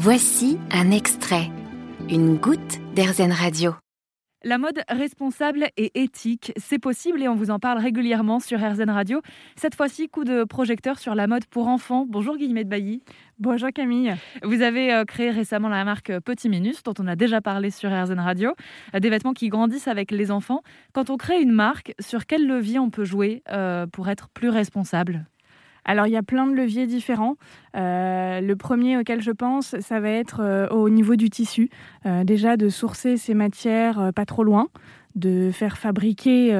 Voici un extrait, une goutte d'Airzen Radio. La mode responsable et éthique, c'est possible et on vous en parle régulièrement sur RZN Radio. Cette fois-ci, coup de projecteur sur la mode pour enfants. Bonjour Guillemette Bailly. Bonjour Camille. Vous avez euh, créé récemment la marque Petit Minus, dont on a déjà parlé sur RZN Radio. Euh, des vêtements qui grandissent avec les enfants. Quand on crée une marque, sur quel levier on peut jouer euh, pour être plus responsable? Alors, il y a plein de leviers différents. Euh, le premier auquel je pense, ça va être euh, au niveau du tissu. Euh, déjà, de sourcer ces matières pas trop loin de faire fabriquer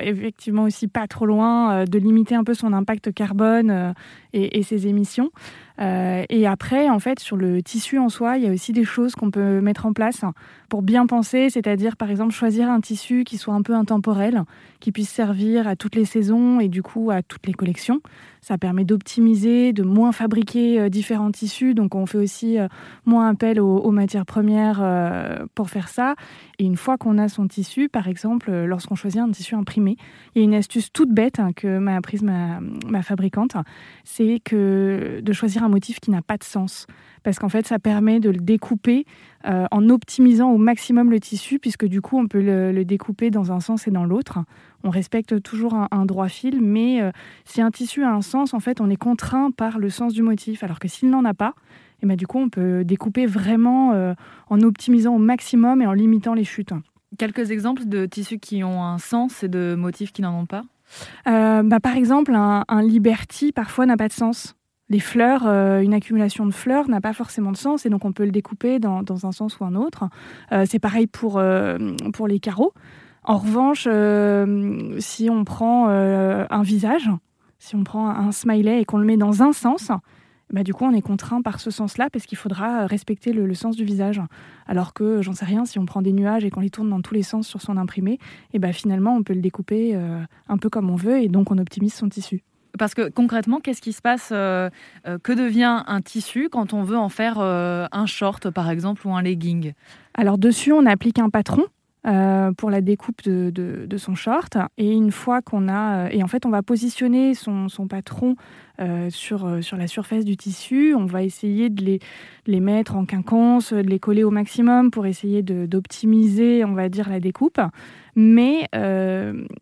effectivement aussi pas trop loin, de limiter un peu son impact carbone et, ses émissions. et après, en fait, sur le tissu en soi, il y a aussi des choses qu'on peut mettre en place pour bien penser, c'est-à-dire par exemple choisir un tissu qui soit un peu intemporel, qui puisse servir à toutes les saisons et du coup à toutes les collections. Ça permet d'optimiser, de moins fabriquer euh, différents tissus. Donc on fait aussi euh, moins appel aux, matières premières euh, pour faire ça. Et une fois qu'on a son tissu, par exemple, lorsqu'on choisit un tissu imprimé, il y a une astuce toute bête hein, que m'a apprise ma, ma fabricante, c'est que de choisir un motif qui n'a pas de sens parce qu'en fait, ça permet de le découper en optimisant au maximum le tissu, puisque du coup, on peut le, découper dans un sens et dans l'autre. On respecte toujours un, droit fil, mais si un tissu a un sens, en fait, on est contraint par le sens du motif, alors que s'il n'en a pas, et eh ben, du coup, on peut découper vraiment euh, en optimisant au maximum et en limitant les chutes. Quelques exemples de tissus qui ont un sens et de motifs qui n'en ont pas? Euh, bah, Par exemple, un, Liberty, parfois, n'a pas de sens. Les fleurs, euh, une accumulation de fleurs n'a pas forcément de sens et donc on peut le découper dans, un sens ou un autre. c'est pareil pour, pour les carreaux. En revanche, si on prend un visage, si on prend un smiley et qu'on le met dans un sens, bah, du coup, on est contraint par ce sens-là parce qu'il faudra respecter le, sens du visage. Alors que, j'en sais rien, si on prend des nuages et qu'on les tourne dans tous les sens sur son imprimé, et bah, finalement, on peut le découper euh, un peu comme on veut et donc on optimise son tissu. Parce que concrètement, qu'est-ce qui se passe euh, euh, Que devient un tissu quand on veut en faire un short, par exemple, ou un legging? Alors dessus, on applique un patron euh, pour la découpe de, son short. Et une fois qu'on a... Euh, et en fait, on va positionner son, patron euh, sur, sur la surface du tissu. On va essayer de les, les mettre en quinconce, de les coller au maximum pour essayer d'optimiser, on va dire, la découpe. Mais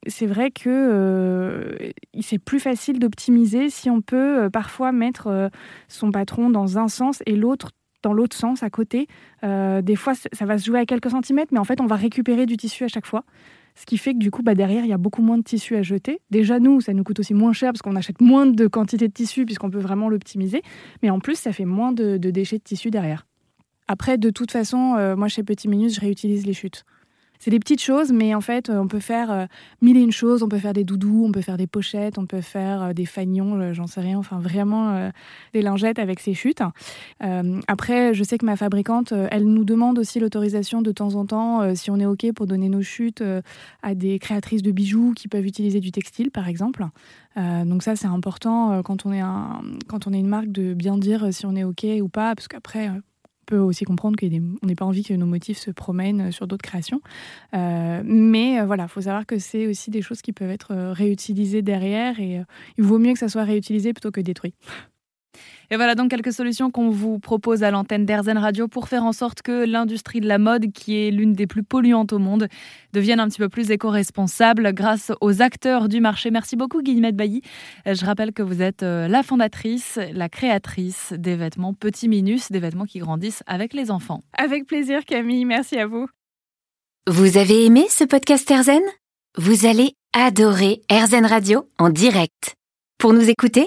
c'est vrai que c'est plus facile d'optimiser si on peut parfois mettre son patron dans un sens et l'autre dans l'autre sens, à côté. Euh, des fois, ça va se jouer à quelques centimètres, mais en fait, on va récupérer du tissu à chaque fois. Ce qui fait que du coup, bah, derrière, il y a beaucoup moins de tissu à jeter. Déjà, nous, ça nous coûte aussi moins cher parce qu'on achète moins de quantité de tissu puisqu'on peut vraiment l'optimiser. Mais en plus, ça fait moins de, déchets de tissu derrière. Après, de toute façon, euh, moi, chez Petit Minus, je réutilise les chutes. C'est des petites choses, mais en fait, euh, on peut faire euh, mille et une choses. On peut faire des doudous, on peut faire des pochettes, on peut faire euh, des fagnons, j'en sais rien. Enfin, vraiment des lingettes avec ces chutes. après, je sais que ma fabricante, elle nous demande aussi l'autorisation de temps en temps, si on est OK pour donner nos chutes à des créatrices de bijoux qui peuvent utiliser du textile, par exemple. donc ça, c'est important quand on est quand on est une marque de bien dire si on est OK ou pas, parce qu'après peut aussi comprendre qu'on n'est pas envie que nos motifs se promènent sur d'autres créations. Euh, mais euh, voilà, il faut savoir que c'est aussi des choses qui peuvent être euh, réutilisées derrière et il vaut mieux que ça soit réutilisé plutôt que détruit. Et voilà donc quelques solutions qu'on vous propose à l'antenne d'Airzen Radio pour faire en sorte que l'industrie de la mode, qui est l'une des plus polluantes au monde, devienne un petit peu plus éco-responsable grâce aux acteurs du marché. Merci beaucoup Guillemette Bailly. Je rappelle que vous êtes euh, la fondatrice, la créatrice des vêtements Petit Minus, des vêtements qui grandissent avec les enfants. Avec plaisir Camille, merci à vous. Vous avez aimé ce podcast Airzen? Vous allez adorer Airzen Radio en direct. Pour nous écouter,